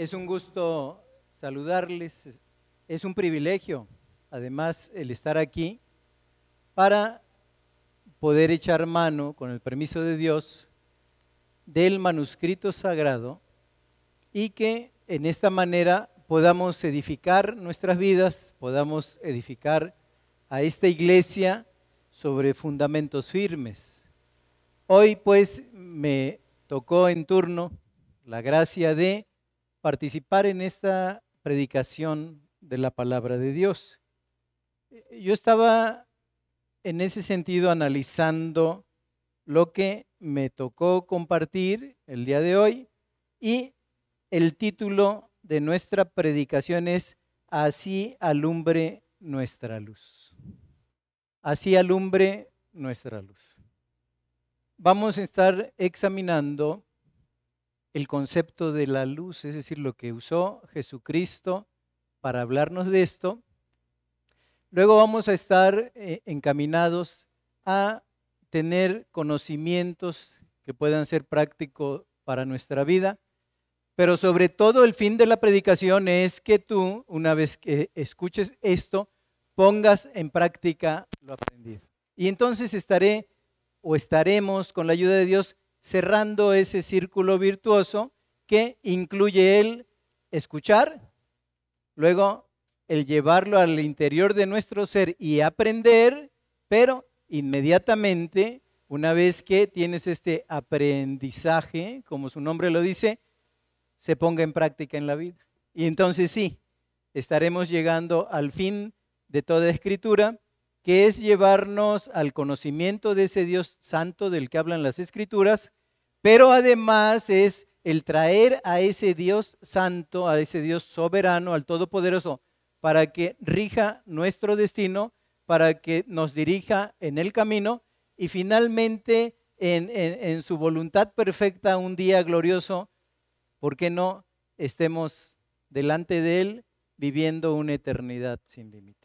Es un gusto saludarles, es un privilegio, además, el estar aquí para poder echar mano, con el permiso de Dios, del manuscrito sagrado y que en esta manera podamos edificar nuestras vidas, podamos edificar a esta iglesia sobre fundamentos firmes. Hoy pues me tocó en turno la gracia de participar en esta predicación de la palabra de Dios. Yo estaba en ese sentido analizando lo que me tocó compartir el día de hoy y el título de nuestra predicación es Así alumbre nuestra luz. Así alumbre nuestra luz. Vamos a estar examinando el concepto de la luz, es decir, lo que usó Jesucristo para hablarnos de esto. Luego vamos a estar eh, encaminados a tener conocimientos que puedan ser prácticos para nuestra vida, pero sobre todo el fin de la predicación es que tú, una vez que escuches esto, pongas en práctica lo aprendido. Y entonces estaré o estaremos con la ayuda de Dios cerrando ese círculo virtuoso que incluye el escuchar, luego el llevarlo al interior de nuestro ser y aprender, pero inmediatamente, una vez que tienes este aprendizaje, como su nombre lo dice, se ponga en práctica en la vida. Y entonces sí, estaremos llegando al fin de toda escritura, que es llevarnos al conocimiento de ese Dios santo del que hablan las escrituras, pero además es el traer a ese Dios santo, a ese Dios soberano, al Todopoderoso, para que rija nuestro destino, para que nos dirija en el camino y finalmente en, en su voluntad perfecta un día glorioso, ¿por qué no estemos delante de Él viviendo una eternidad sin límites?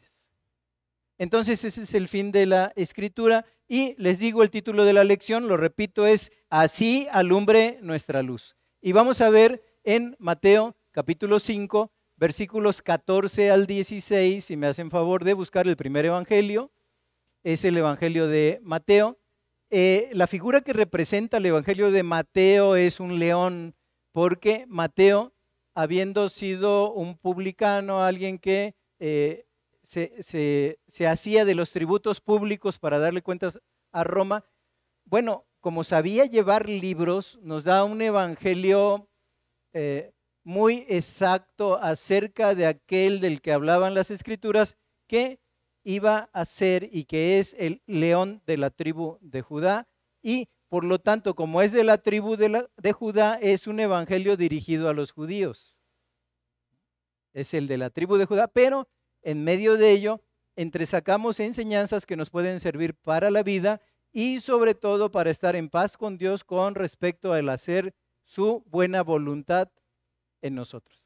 Entonces ese es el fin de la escritura y les digo el título de la lección, lo repito, es Así alumbre nuestra luz. Y vamos a ver en Mateo capítulo 5, versículos 14 al 16, si me hacen favor de buscar el primer evangelio, es el evangelio de Mateo. Eh, la figura que representa el evangelio de Mateo es un león, porque Mateo, habiendo sido un publicano, alguien que eh, se, hacía de los tributos públicos para darle cuentas a Roma, bueno, como sabía llevar libros, nos da un evangelio eh, muy exacto acerca de aquel del que hablaban las escrituras, que iba a ser y que es el león de la tribu de Judá. Y por lo tanto, como es de la tribu de, de Judá, es un evangelio dirigido a los judíos. Es el de la tribu de Judá, pero en medio de ello entresacamos enseñanzas que nos pueden servir para la vida y sobre todo para estar en paz con Dios con respecto al hacer su buena voluntad en nosotros.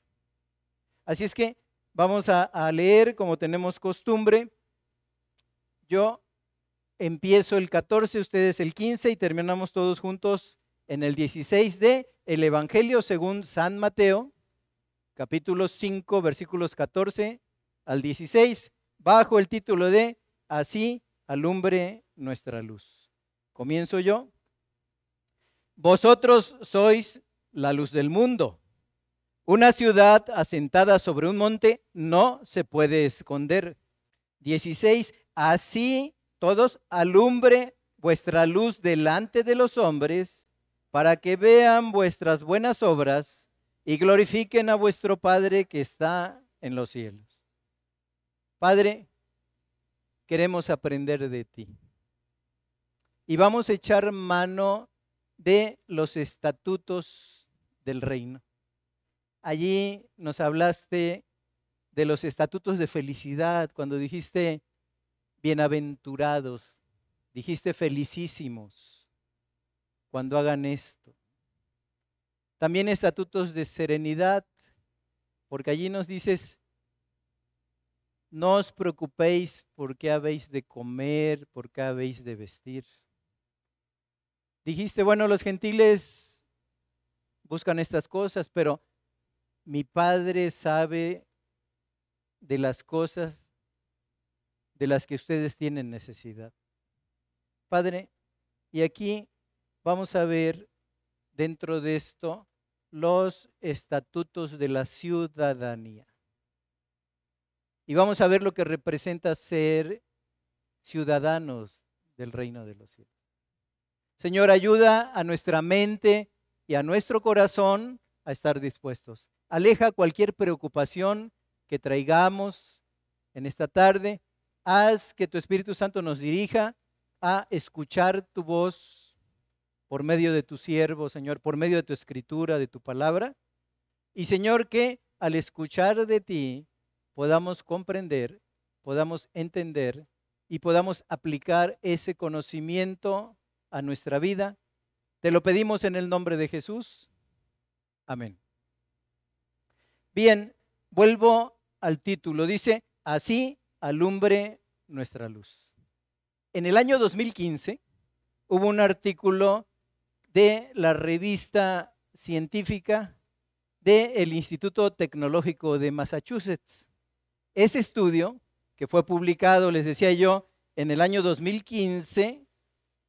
Así es que vamos a, leer como tenemos costumbre. Yo empiezo el 14, ustedes el 15 y terminamos todos juntos en el 16 de el Evangelio según San Mateo, capítulo 5, versículos 14 al 16, bajo el título de Así alumbre nuestra luz. Comienzo yo. Vosotros sois la luz del mundo. Una ciudad asentada sobre un monte no se puede esconder. 16. Así todos alumbre vuestra luz delante de los hombres, para que vean vuestras buenas obras y glorifiquen a vuestro Padre que está en los cielos. Padre, queremos aprender de ti. Y vamos a echar mano de los estatutos del reino. Allí nos hablaste de los estatutos de felicidad, cuando dijiste bienaventurados, dijiste felicísimos cuando hagan esto. También estatutos de serenidad, porque allí nos dices, no os preocupéis por qué habéis de comer, por qué habéis de vestir. Dijiste, bueno, los gentiles buscan estas cosas, pero mi Padre sabe de las cosas de las que ustedes tienen necesidad. Padre, y aquí vamos a ver dentro de esto los estatutos de la ciudadanía. Y vamos a ver lo que representa ser ciudadanos del reino de los cielos. Señor, ayuda a nuestra mente y a nuestro corazón a estar dispuestos. Aleja cualquier preocupación que traigamos en esta tarde. Haz que tu Espíritu Santo nos dirija a escuchar tu voz por medio de tu siervo, Señor, por medio de tu escritura, de tu palabra. Y Señor, que al escuchar de ti podamos comprender, podamos entender y podamos aplicar ese conocimiento a nuestra vida. Te lo pedimos en el nombre de Jesús. Amén. Bien, vuelvo al título. Dice, así alumbre nuestra luz. En el año 2015 hubo un artículo de la revista científica del Instituto Tecnológico de Massachusetts. Ese estudio, que fue publicado, les decía yo, en el año 2015,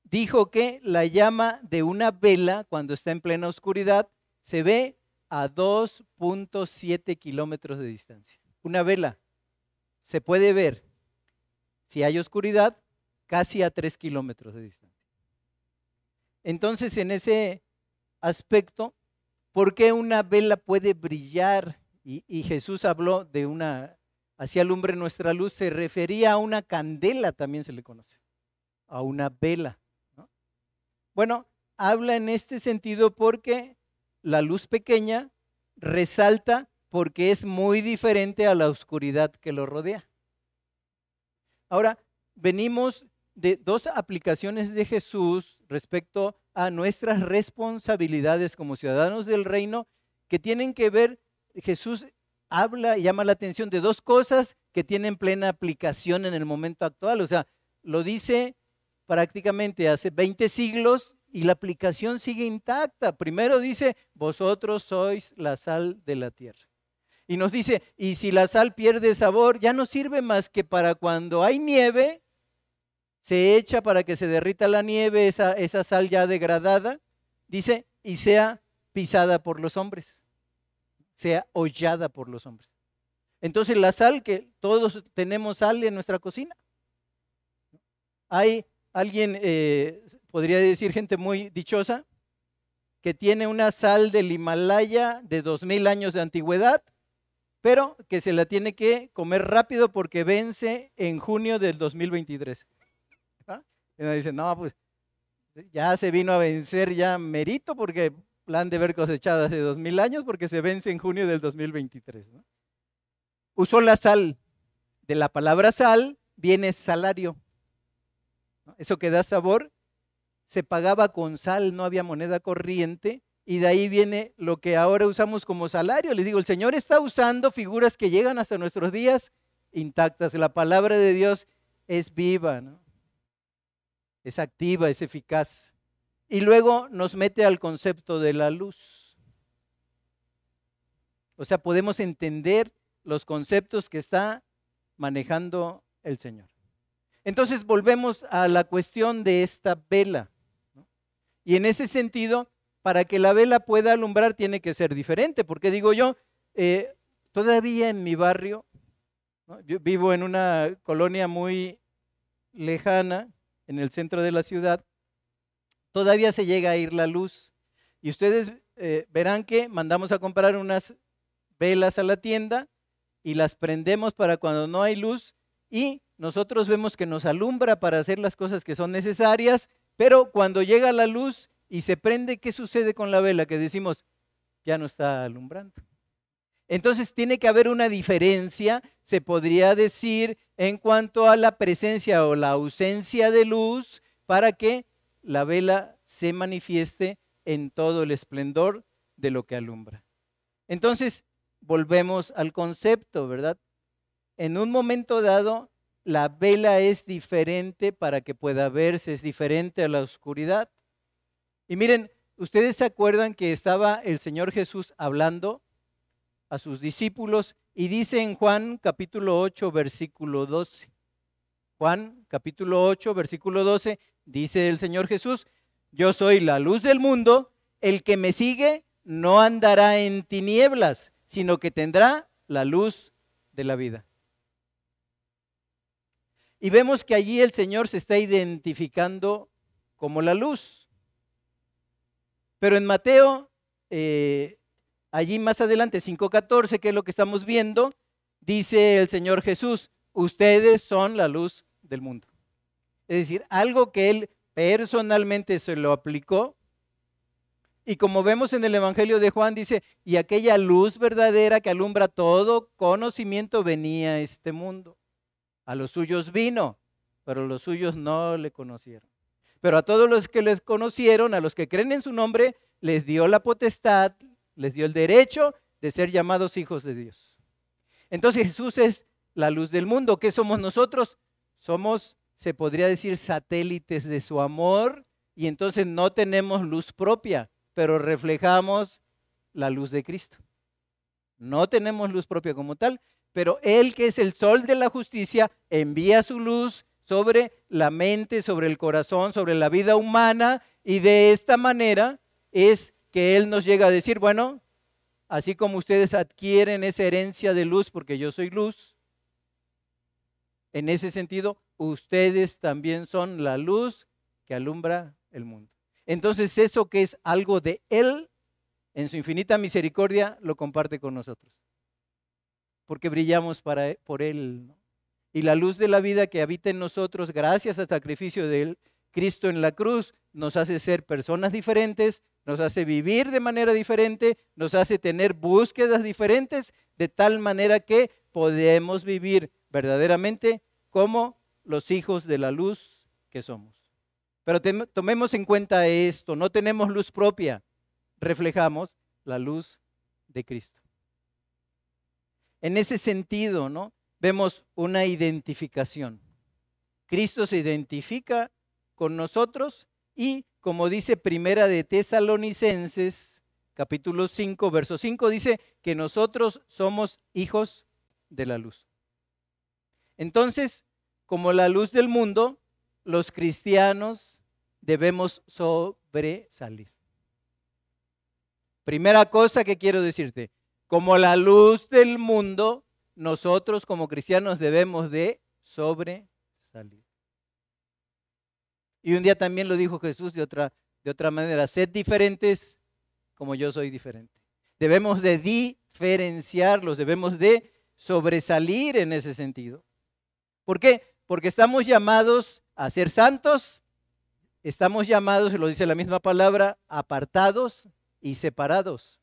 dijo que la llama de una vela, cuando está en plena oscuridad, se ve a 2.7 kilómetros de distancia. Una vela se puede ver, si hay oscuridad, casi a 3 kilómetros de distancia. Entonces, en ese aspecto, ¿por qué una vela puede brillar? Y, Jesús habló de una, hacía alumbre nuestra luz, se refería a una candela, también se le conoce, a una vela. Bueno, habla en este sentido porque la luz pequeña resalta porque es muy diferente a la oscuridad que lo rodea. Ahora, venimos de dos aplicaciones de Jesús respecto a nuestras responsabilidades como ciudadanos del reino que tienen que ver, Jesús habla y llama la atención de dos cosas que tienen plena aplicación en el momento actual. O sea, lo dice prácticamente hace 20 siglos y la aplicación sigue intacta. Primero dice, vosotros sois la sal de la tierra. Y nos dice, y si la sal pierde sabor, ya no sirve más que para cuando hay nieve, se echa para que se derrita la nieve, esa, esa sal ya degradada, dice, y sea pisada por los hombres, sea hollada por los hombres. Entonces la sal, que todos tenemos sal en nuestra cocina. Hay alguien, eh, podría decir gente muy dichosa, que tiene una sal del Himalaya de dos mil años de antigüedad, pero que se la tiene que comer rápido porque vence en junio del 2023. ¿Ah? Y uno dice, no, pues ya se vino a vencer ya merito porque plan de ver cosechado hace dos mil años porque se vence en junio del 2023. Usó la sal. De la palabra sal viene salario. Eso que da sabor, se pagaba con sal, no había moneda corriente, y de ahí viene lo que ahora usamos como salario. Les digo, el Señor está usando figuras que llegan hasta nuestros días intactas. La palabra de Dios es viva, es activa, es eficaz. Y luego nos mete al concepto de la luz. O sea, podemos entender los conceptos que está manejando el Señor. Entonces volvemos a la cuestión de esta vela. Y en ese sentido, para que la vela pueda alumbrar tiene que ser diferente, porque digo yo, eh, todavía en mi barrio, yo vivo en una colonia muy lejana, en el centro de la ciudad, todavía se llega a ir la luz. Y ustedes eh, verán que mandamos a comprar unas velas a la tienda y las prendemos para cuando no hay luz y nosotros vemos que nos alumbra para hacer las cosas que son necesarias, pero cuando llega la luz y se prende, ¿qué sucede con la vela? Que decimos, ya no está alumbrando. Entonces tiene que haber una diferencia, se podría decir, en cuanto a la presencia o la ausencia de luz para que la vela se manifieste en todo el esplendor de lo que alumbra. Entonces, volvemos al concepto, ¿verdad? En un momento dado, la vela es diferente para que pueda verse, es diferente a la oscuridad. Y miren, ustedes se acuerdan que estaba el Señor Jesús hablando a sus discípulos y dice en Juan capítulo 8, versículo 12. Juan capítulo 8, versículo 12, dice el Señor Jesús, yo soy la luz del mundo, el que me sigue no andará en tinieblas, sino que tendrá la luz de la vida. Y vemos que allí el Señor se está identificando como la luz. Pero en Mateo, eh, allí más adelante, 5.14, que es lo que estamos viendo, dice el Señor Jesús, ustedes son la luz del mundo. Es decir, algo que Él personalmente se lo aplicó. Y como vemos en el Evangelio de Juan, dice, y aquella luz verdadera que alumbra todo conocimiento venía a este mundo. A los suyos vino, pero los suyos no le conocieron. Pero a todos los que les conocieron, a los que creen en su nombre, les dio la potestad, les dio el derecho de ser llamados hijos de Dios. Entonces Jesús es la luz del mundo. ¿Qué somos nosotros? Somos, se podría decir, satélites de su amor y entonces no tenemos luz propia, pero reflejamos la luz de Cristo. No tenemos luz propia como tal, pero Él que es el sol de la justicia envía su luz sobre la mente, sobre el corazón, sobre la vida humana y de esta manera es que Él nos llega a decir, bueno, así como ustedes adquieren esa herencia de luz porque yo soy luz, en ese sentido, ustedes también son la luz que alumbra el mundo. Entonces eso que es algo de Él, en su infinita misericordia, lo comparte con nosotros porque brillamos para, por Él. Y la luz de la vida que habita en nosotros, gracias al sacrificio de Él, Cristo en la cruz, nos hace ser personas diferentes, nos hace vivir de manera diferente, nos hace tener búsquedas diferentes, de tal manera que podemos vivir verdaderamente como los hijos de la luz que somos. Pero tomemos en cuenta esto, no tenemos luz propia, reflejamos la luz de Cristo. En ese sentido, ¿no? Vemos una identificación. Cristo se identifica con nosotros y como dice Primera de Tesalonicenses, capítulo 5, verso 5, dice que nosotros somos hijos de la luz. Entonces, como la luz del mundo, los cristianos debemos sobresalir. Primera cosa que quiero decirte, como la luz del mundo, nosotros como cristianos debemos de sobresalir. Y un día también lo dijo Jesús de otra, de otra manera, sed diferentes como yo soy diferente. Debemos de diferenciarlos, debemos de sobresalir en ese sentido. ¿Por qué? Porque estamos llamados a ser santos, estamos llamados, lo dice la misma palabra, apartados y separados.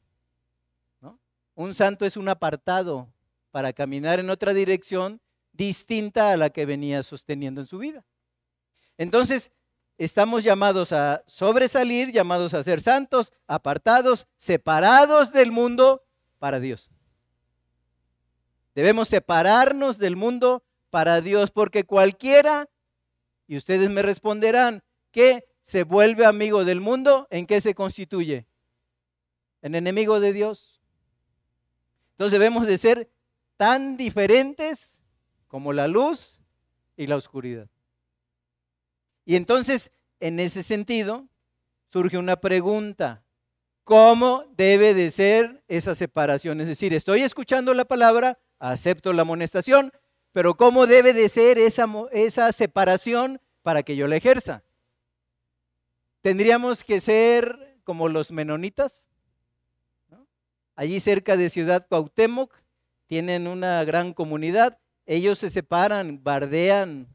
Un santo es un apartado para caminar en otra dirección distinta a la que venía sosteniendo en su vida. Entonces, estamos llamados a sobresalir, llamados a ser santos, apartados, separados del mundo para Dios. Debemos separarnos del mundo para Dios, porque cualquiera, y ustedes me responderán, que se vuelve amigo del mundo, ¿en qué se constituye? En enemigo de Dios. Entonces debemos de ser tan diferentes como la luz y la oscuridad. Y entonces, en ese sentido, surge una pregunta. ¿Cómo debe de ser esa separación? Es decir, estoy escuchando la palabra, acepto la amonestación, pero ¿cómo debe de ser esa, esa separación para que yo la ejerza? ¿Tendríamos que ser como los menonitas? allí cerca de Ciudad Cuauhtémoc, tienen una gran comunidad, ellos se separan, bardean,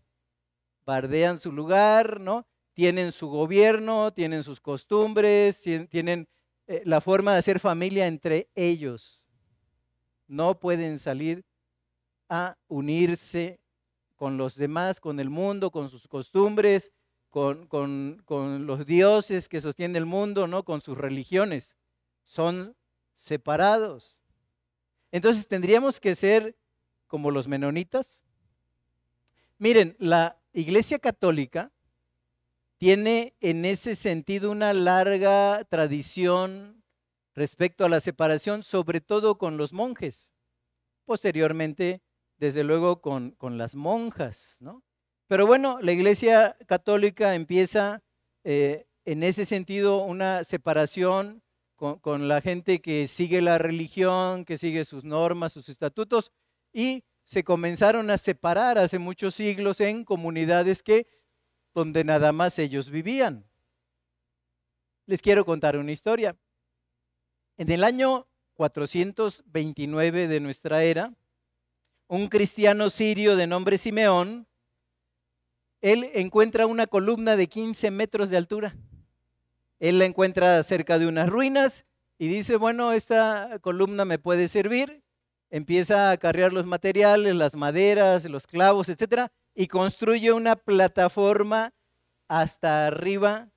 bardean su lugar, ¿no? Tienen su gobierno, tienen sus costumbres, tienen eh, la forma de hacer familia entre ellos. No pueden salir a unirse con los demás, con el mundo, con sus costumbres, con, con los dioses que sostienen el mundo, ¿no? Con sus religiones. Son separados. Entonces tendríamos que ser como los menonitas. Miren, la Iglesia Católica tiene en ese sentido una larga tradición respecto a la separación, sobre todo con los monjes. Posteriormente, desde luego, con, con las monjas, ¿no? Pero bueno, la Iglesia Católica empieza eh, en ese sentido una separación con, con, la gente que sigue la religión, que sigue sus normas, sus estatutos, y se comenzaron a separar hace muchos siglos en comunidades que donde nada más ellos vivían. Les quiero contar una historia. En el año 429 de nuestra era, un cristiano sirio de nombre Simeón, él encuentra una columna de 15 metros de altura. Él la encuentra cerca de unas ruinas y dice, bueno, esta columna me puede servir. Empieza a cargar los materiales, las maderas, los clavos, etcétera, y construye una plataforma hasta arriba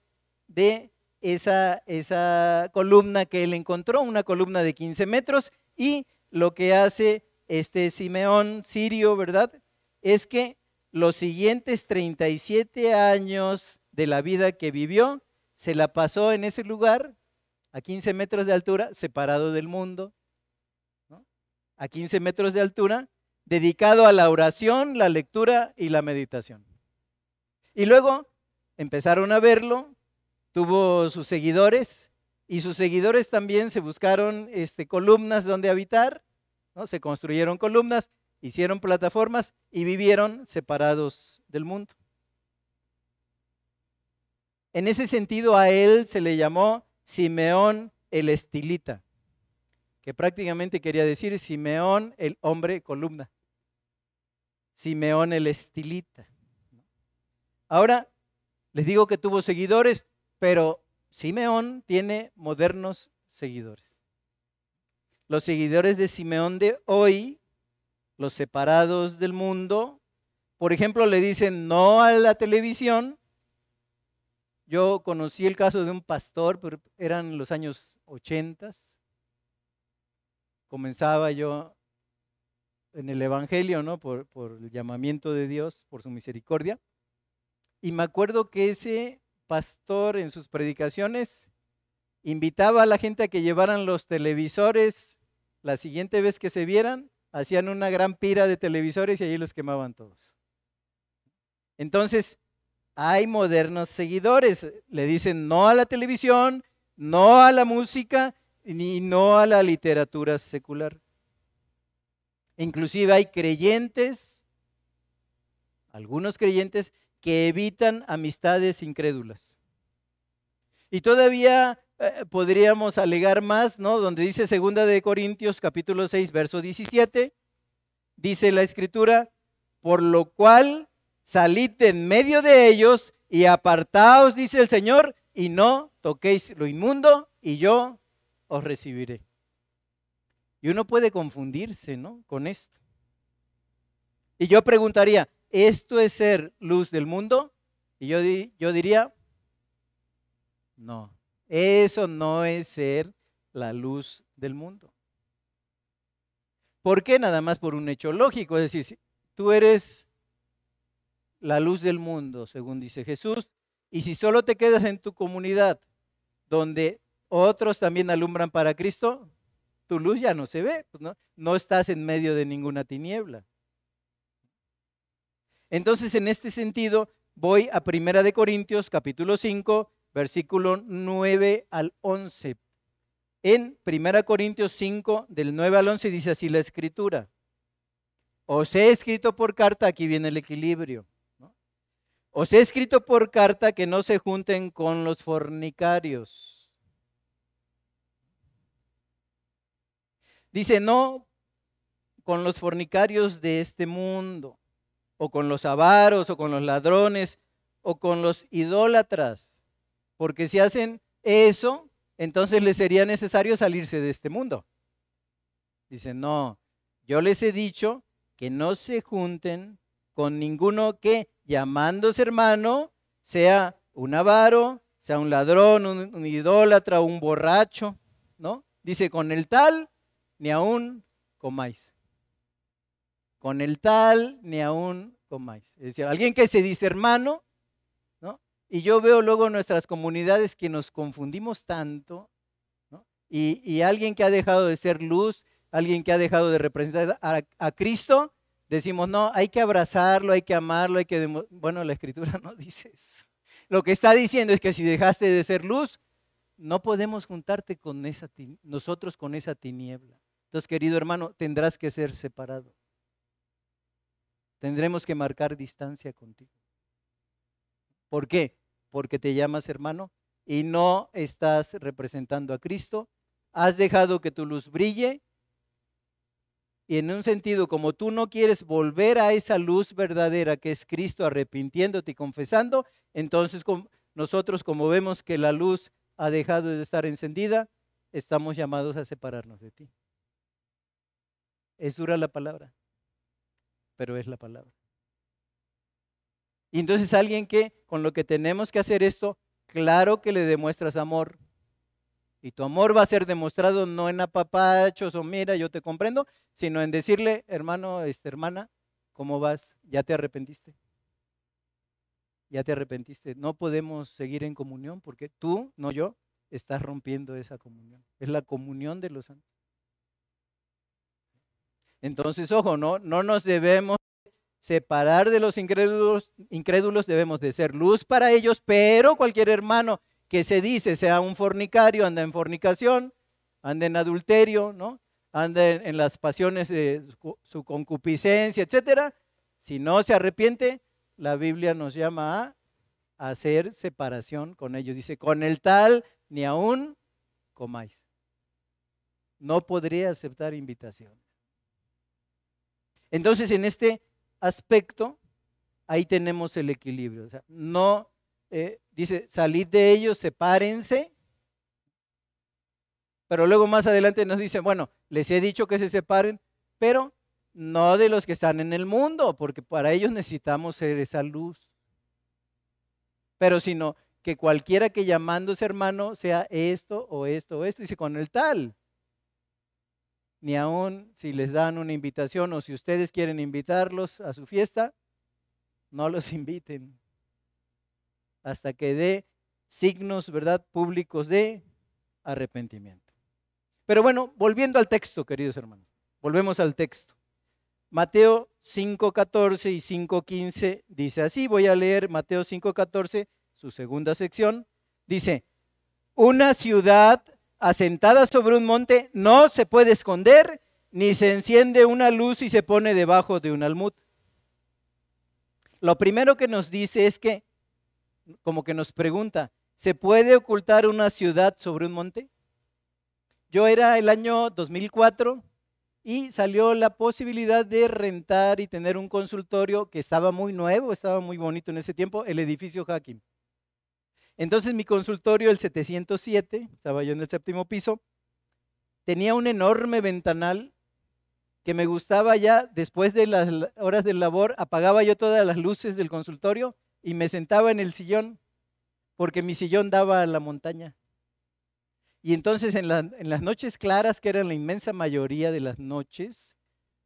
de esa, esa columna que él encontró, una columna de 15 metros, y lo que hace este Simeón sirio, ¿verdad? Es que los siguientes 37 años de la vida que vivió, se la pasó en ese lugar, a 15 metros de altura, separado del mundo, a 15 metros de altura, dedicado a la oración, la lectura y la meditación. Y luego empezaron a verlo, tuvo sus seguidores y sus seguidores también se buscaron este, columnas donde habitar, se construyeron columnas, hicieron plataformas y vivieron separados del mundo. En ese sentido a él se le llamó Simeón el estilita, que prácticamente quería decir Simeón el hombre columna. Simeón el estilita. Ahora, les digo que tuvo seguidores, pero Simeón tiene modernos seguidores. Los seguidores de Simeón de hoy, los separados del mundo, por ejemplo, le dicen no a la televisión. Yo conocí el caso de un pastor, pero eran los años 80. Comenzaba yo en el Evangelio, ¿no? Por, por el llamamiento de Dios, por su misericordia. Y me acuerdo que ese pastor en sus predicaciones invitaba a la gente a que llevaran los televisores la siguiente vez que se vieran, hacían una gran pira de televisores y allí los quemaban todos. Entonces, hay modernos seguidores, le dicen no a la televisión, no a la música, ni no a la literatura secular. Inclusive hay creyentes, algunos creyentes que evitan amistades incrédulas. Y todavía eh, podríamos alegar más, ¿no? Donde dice segunda de Corintios capítulo 6, verso 17, dice la escritura, por lo cual salid en medio de ellos y apartaos, dice el Señor, y no toquéis lo inmundo, y yo os recibiré. Y uno puede confundirse, ¿no? Con esto. Y yo preguntaría, ¿esto es ser luz del mundo? Y yo, yo diría, no, eso no es ser la luz del mundo. ¿Por qué? Nada más por un hecho lógico, es decir, tú eres la luz del mundo, según dice Jesús, y si solo te quedas en tu comunidad donde otros también alumbran para Cristo, tu luz ya no se ve, pues no, estás en medio de ninguna tiniebla. Entonces, en este sentido, voy a Primera de Corintios, capítulo 5, versículo 9 al 11. En Primera Corintios 5, del 9 al 11, dice así la escritura. Os he escrito por carta, aquí viene el equilibrio. Os he escrito por carta que no se junten con los fornicarios. Dice, no con los fornicarios de este mundo o con los avaros, o con los ladrones, o con los idólatras. Porque si hacen eso, entonces les sería necesario salirse de este mundo. Dicen, no, yo les he dicho que no se junten con ninguno que, llamándose hermano, sea un avaro, sea un ladrón, un, un idólatra, un borracho, ¿no? Dice, con el tal, ni aún comáis con el tal ni aún comáis. Es decir, alguien que se dice hermano, ¿no? Y yo veo luego nuestras comunidades que nos confundimos tanto. Y, alguien que ha dejado de ser luz, alguien que ha dejado de representar a, a Cristo, decimos, no, hay que abrazarlo, hay que amarlo, hay que... Bueno, la escritura no dice eso. Lo que está diciendo es que si dejaste de ser luz, no podemos juntarte con esa, nosotros con esa tiniebla. Entonces, querido hermano, tendrás que ser separado. Tendremos que marcar distancia contigo. ¿Por qué? Porque te llamas hermano y no estás representando a Cristo. Has dejado que tu luz brille y en un sentido, como tú no quieres volver a esa luz verdadera que es Cristo arrepintiéndote y confesando, entonces nosotros como vemos que la luz ha dejado de estar encendida, estamos llamados a separarnos de ti. Es dura la palabra, pero es la palabra. Y entonces alguien que con lo que tenemos que hacer esto, claro que le demuestras amor. Y tu amor va a ser demostrado no en apapachos o mira, yo te comprendo, sino en decirle, hermano, esta hermana, ¿cómo vas? ¿Ya te arrepentiste? ¿Ya te arrepentiste? No podemos seguir en comunión porque tú, no yo, estás rompiendo esa comunión. Es la comunión de los santos. Entonces, ojo, no, no nos debemos separar de los incrédulos, incrédulos, debemos de ser luz para ellos, pero cualquier hermano que se dice sea un fornicario, anda en fornicación, anda en adulterio, ¿no? anda en, las pasiones de su, concupiscencia, etcétera, si no se arrepiente, la Biblia nos llama a hacer separación con ellos. Dice, con el tal ni aún comáis. No podría aceptar invitaciones. Entonces, en este aspecto, ahí tenemos el equilibrio. O sea, no, eh, dice, salid de ellos, sepárense. Pero luego más adelante nos dice, bueno, les he dicho que se separen, pero no de los que están en el mundo, porque para ellos necesitamos ser esa luz. Pero sino que cualquiera que llamándose hermano sea esto o esto o esto, dice con el tal ni aún si les dan una invitación o si ustedes quieren invitarlos a su fiesta, no los inviten hasta que dé signos, ¿verdad?, públicos de arrepentimiento. Pero bueno, volviendo al texto, queridos hermanos, volvemos al texto. Mateo 5.14 y 5.15 dice así, voy a leer Mateo 5.14, su segunda sección, dice, una ciudad asentada sobre un monte, no se puede esconder, ni se enciende una luz y se pone debajo de un almud. Lo primero que nos dice es que, como que nos pregunta, ¿se puede ocultar una ciudad sobre un monte? Yo era el año 2004 y salió la posibilidad de rentar y tener un consultorio que estaba muy nuevo, estaba muy bonito en ese tiempo, el edificio Hacking. Entonces mi consultorio, el 707, estaba yo en el séptimo piso, tenía un enorme ventanal que me gustaba ya después de las horas de labor, apagaba yo todas las luces del consultorio y me sentaba en el sillón, porque mi sillón daba a la montaña. Y entonces en, las noches claras, que eran la inmensa mayoría de las noches,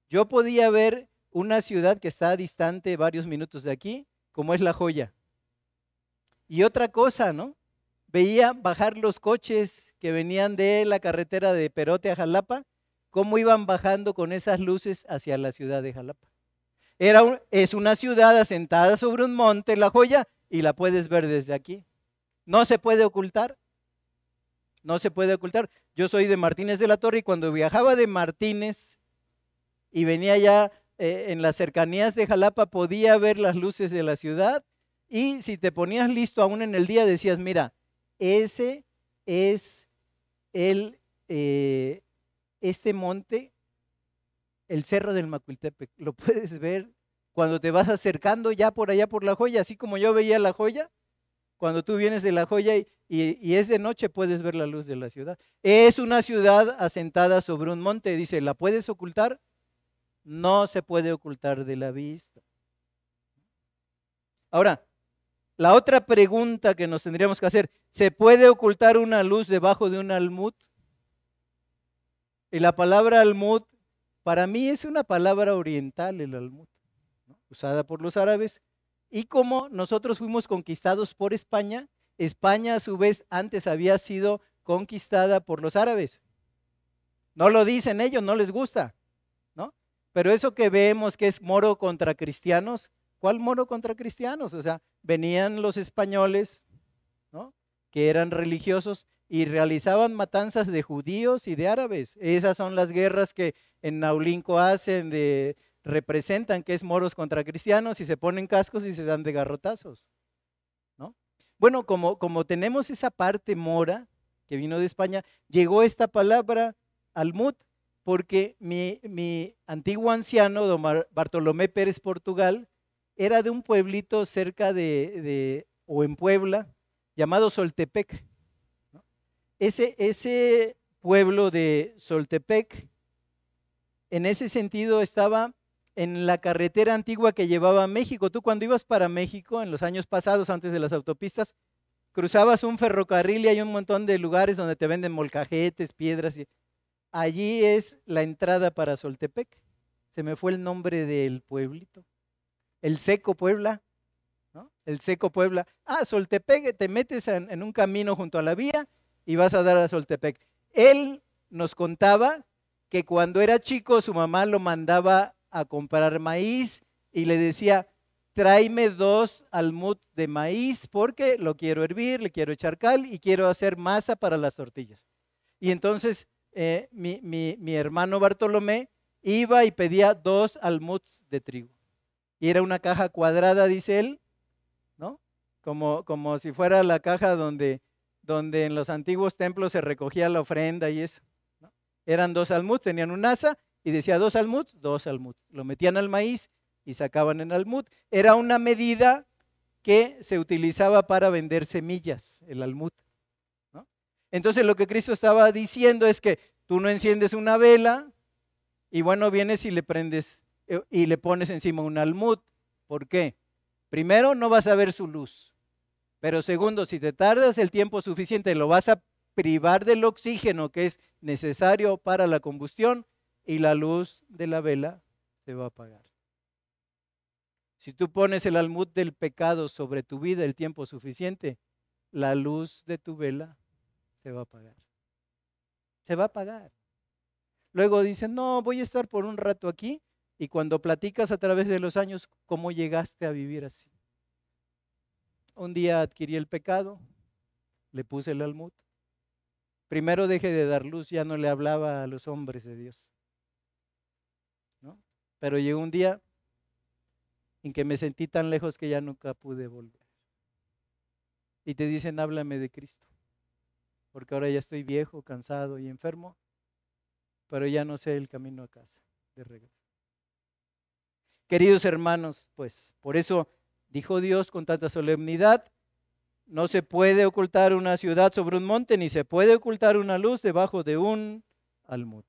yo podía ver una ciudad que está distante varios minutos de aquí, como es La Joya. Y otra cosa, ¿no? Veía bajar los coches que venían de la carretera de Perote a Jalapa, cómo iban bajando con esas luces hacia la ciudad de Jalapa. Era es una ciudad asentada sobre un monte, la joya, y la puedes ver desde aquí. No se puede ocultar. No se puede ocultar. Yo soy de Martínez de la Torre y cuando viajaba de Martínez y venía ya eh, en las cercanías de Jalapa podía ver las luces de la ciudad y si te ponías listo aún en el día, decías, mira, ese es el, eh, este monte, el cerro del Macuiltepec. Lo puedes ver cuando te vas acercando ya por allá por la joya, así como yo veía la joya. Cuando tú vienes de la joya y, y es de noche, puedes ver la luz de la ciudad. Es una ciudad asentada sobre un monte. Dice, ¿la puedes ocultar? No se puede ocultar de la vista. Ahora, la otra pregunta que nos tendríamos que hacer, ¿se puede ocultar una luz debajo de un almud? Y la palabra almud, para mí es una palabra oriental el almud, usada por los árabes. Y como nosotros fuimos conquistados por España, España a su vez antes había sido conquistada por los árabes. No lo dicen ellos, no les gusta, ¿no? Pero eso que vemos que es moro contra cristianos, ¿cuál moro contra cristianos? O sea, venían los españoles, ¿no? Que eran religiosos y realizaban matanzas de judíos y de árabes. Esas son las guerras que en Naulinco hacen de representan que es moros contra cristianos y se ponen cascos y se dan de garrotazos. ¿no? Bueno, como, como tenemos esa parte mora que vino de España, llegó esta palabra almut porque mi, mi antiguo anciano, don Bartolomé Pérez Portugal, era de un pueblito cerca de, o en Puebla, llamado Soltepec. Ese, ese pueblo de Soltepec, en ese sentido, estaba en la carretera antigua que llevaba a México. Tú cuando ibas para México en los años pasados, antes de las autopistas, cruzabas un ferrocarril y hay un montón de lugares donde te venden molcajetes, piedras. Y... Allí es la entrada para Soltepec. Se me fue el nombre del pueblito. El Seco Puebla. ¿no? El Seco Puebla. Ah, Soltepec, te metes en, un camino junto a la vía y vas a dar a Soltepec. Él nos contaba que cuando era chico su mamá lo mandaba a comprar maíz y le decía, tráeme dos almud de maíz porque lo quiero hervir, le quiero echar cal y quiero hacer masa para las tortillas. Y entonces eh, mi, mi, hermano Bartolomé iba y pedía dos almuds de trigo. Y era una caja cuadrada, dice él, ¿no? Como, como si fuera la caja donde, donde en los antiguos templos se recogía la ofrenda y eso. Eran dos almuds, tenían un asa y decía dos almuds, dos almuds. Lo metían al maíz y sacaban en almud. Era una medida que se utilizaba para vender semillas, el almud. Entonces lo que Cristo estaba diciendo es que tú no enciendes una vela y bueno, vienes y le prendes y le pones encima un almud. ¿Por qué? Primero, no vas a ver su luz. Pero segundo, si te tardas el tiempo suficiente, lo vas a privar del oxígeno que es necesario para la combustión y la luz de la vela se va a apagar. Si tú pones el almud del pecado sobre tu vida el tiempo suficiente, la luz de tu vela se va a apagar. Se va a apagar. Luego dicen, no, voy a estar por un rato aquí y cuando platicas a través de los años cómo llegaste a vivir así. Un día adquirí el pecado, le puse el almud. Primero dejé de dar luz, ya no le hablaba a los hombres de Dios. Pero llegó un día en que me sentí tan lejos que ya nunca pude volver. Y te dicen, háblame de Cristo. Porque ahora ya estoy viejo, cansado y enfermo, pero ya no sé el camino a casa de regreso. Queridos hermanos, pues por eso dijo Dios con tanta solemnidad, no se puede ocultar una ciudad sobre un monte, ni se puede ocultar una luz debajo de un almud.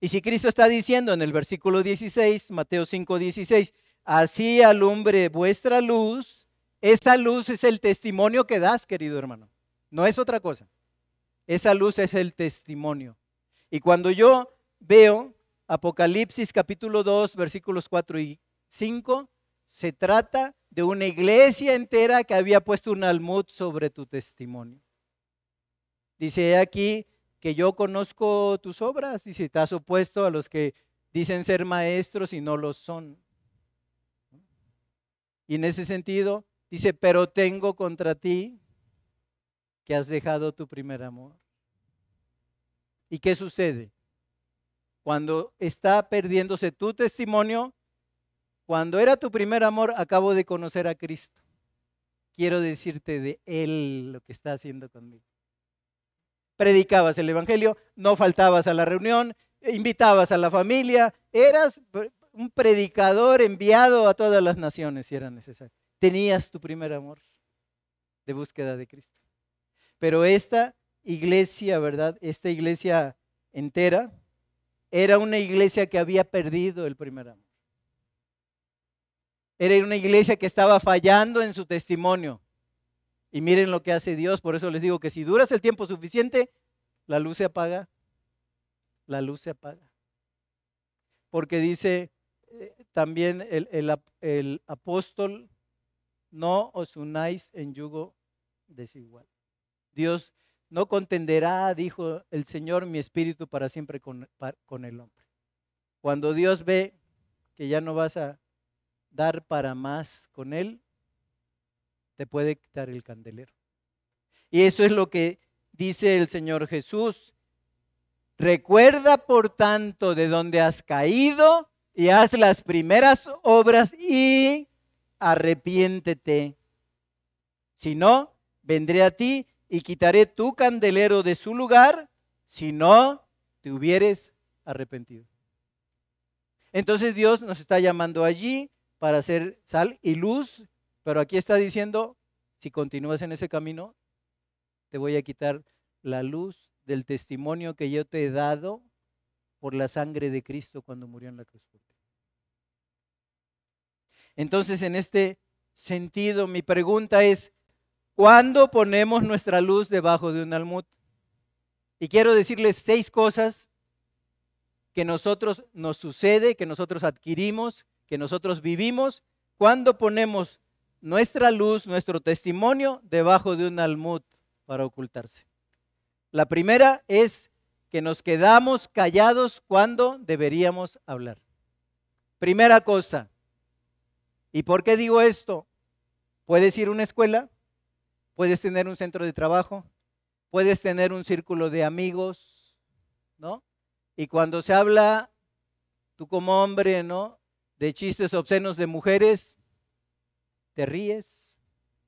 Y si Cristo está diciendo en el versículo 16, Mateo 5, 16, así alumbre vuestra luz, esa luz es el testimonio que das, querido hermano. No es otra cosa. Esa luz es el testimonio. Y cuando yo veo Apocalipsis capítulo 2, versículos 4 y 5, se trata de una iglesia entera que había puesto un almud sobre tu testimonio. Dice aquí, que yo conozco tus obras y si estás opuesto a los que dicen ser maestros y no lo son. Y en ese sentido dice, pero tengo contra ti que has dejado tu primer amor. ¿Y qué sucede? Cuando está perdiéndose tu testimonio, cuando era tu primer amor, acabo de conocer a Cristo. Quiero decirte de Él lo que está haciendo conmigo predicabas el Evangelio, no faltabas a la reunión, invitabas a la familia, eras un predicador enviado a todas las naciones si era necesario. Tenías tu primer amor de búsqueda de Cristo. Pero esta iglesia, ¿verdad? Esta iglesia entera era una iglesia que había perdido el primer amor. Era una iglesia que estaba fallando en su testimonio. Y miren lo que hace Dios, por eso les digo que si duras el tiempo suficiente, la luz se apaga. La luz se apaga. Porque dice eh, también el, el, apóstol, no os unáis en yugo desigual. Dios no contenderá, dijo el Señor, mi espíritu para siempre con, con el hombre. Cuando Dios ve que ya no vas a dar para más con Él, te puede quitar el candelero. Y eso es lo que dice el Señor Jesús. Recuerda, por tanto, de dónde has caído y haz las primeras obras y arrepiéntete. Si no, vendré a ti y quitaré tu candelero de su lugar si no te hubieres arrepentido. Entonces Dios nos está llamando allí para hacer sal y luz, pero aquí está diciendo, si continúas en ese camino, te voy a quitar la luz del testimonio que yo te he dado por la sangre de Cristo cuando murió en la cruz. Entonces, en este sentido, mi pregunta es, ¿cuándo ponemos nuestra luz debajo de un almud? Y quiero decirles seis cosas que nosotros nos sucede, que nosotros adquirimos, que nosotros vivimos, cuando ponemos nuestra luz, nuestro testimonio debajo de un almud para ocultarse. La primera es que nos quedamos callados cuando deberíamos hablar. Primera cosa. ¿Y por qué digo esto? Puedes ir una escuela, puedes tener un centro de trabajo, puedes tener un círculo de amigos, ¿no? Y cuando se habla, tú como hombre, ¿no? De chistes obscenos de mujeres, te ríes.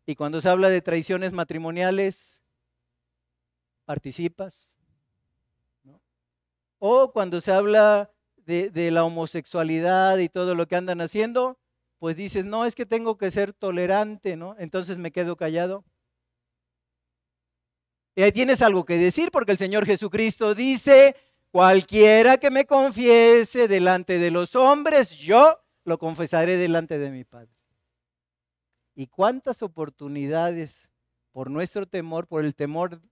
Y cuando se habla de traiciones matrimoniales, participas. O cuando se habla de, la homosexualidad y todo lo que andan haciendo, pues dices, no, es que tengo que ser tolerante, ¿no? Entonces me quedo callado. Ahí tienes algo que decir porque el Señor Jesucristo dice, cualquiera que me confiese delante de los hombres, yo lo confesaré delante de mi Padre. ¿Y cuántas oportunidades por nuestro temor, por el temor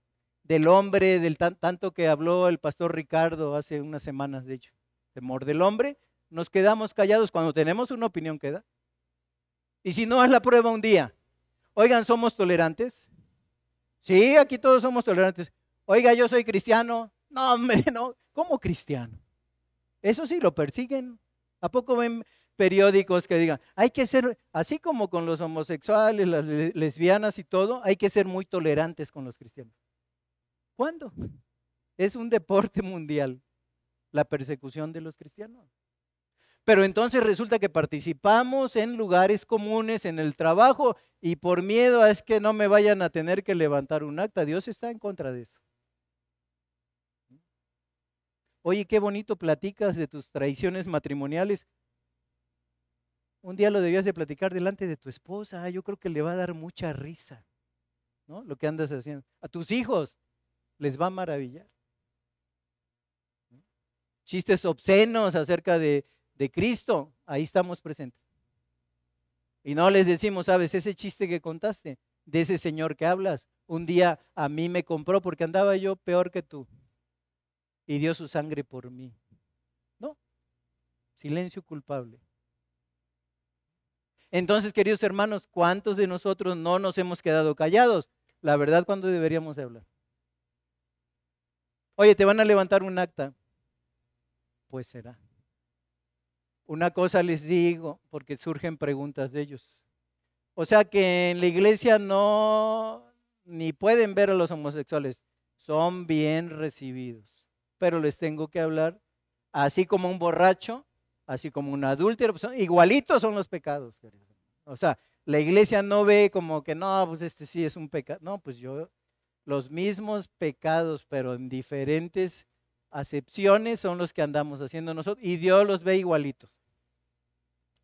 del hombre, del tanto que habló el pastor Ricardo hace unas semanas, de hecho, temor del hombre, nos quedamos callados cuando tenemos una opinión que da. Y si no, haz la prueba un día. Oigan, ¿somos tolerantes? Sí, aquí todos somos tolerantes. Oiga, yo soy cristiano. No, hombre, no. ¿Cómo cristiano? Eso sí lo persiguen. ¿A poco ven periódicos que digan, hay que ser, así como con los homosexuales, las lesbianas y todo, hay que ser muy tolerantes con los cristianos? ¿Cuándo? Es un deporte mundial, la persecución de los cristianos. Pero entonces resulta que participamos en lugares comunes, en el trabajo, y por miedo a es que no me vayan a tener que levantar un acta. Dios está en contra de eso. Oye, qué bonito platicas de tus traiciones matrimoniales. Un día lo debías de platicar delante de tu esposa. Yo creo que le va a dar mucha risa, ¿no? Lo que andas haciendo. A tus hijos les va a maravillar. Chistes obscenos acerca de, de Cristo, ahí estamos presentes. Y no les decimos, sabes, ese chiste que contaste, de ese Señor que hablas, un día a mí me compró porque andaba yo peor que tú y dio su sangre por mí. No, silencio culpable. Entonces, queridos hermanos, ¿cuántos de nosotros no nos hemos quedado callados? La verdad, ¿cuándo deberíamos hablar? Oye, te van a levantar un acta. Pues será. Una cosa les digo, porque surgen preguntas de ellos. O sea que en la iglesia no, ni pueden ver a los homosexuales. Son bien recibidos. Pero les tengo que hablar, así como un borracho, así como un adúltero, pues igualitos son los pecados. O sea, la iglesia no ve como que no, pues este sí es un pecado. No, pues yo los mismos pecados, pero en diferentes acepciones son los que andamos haciendo nosotros y Dios los ve igualitos.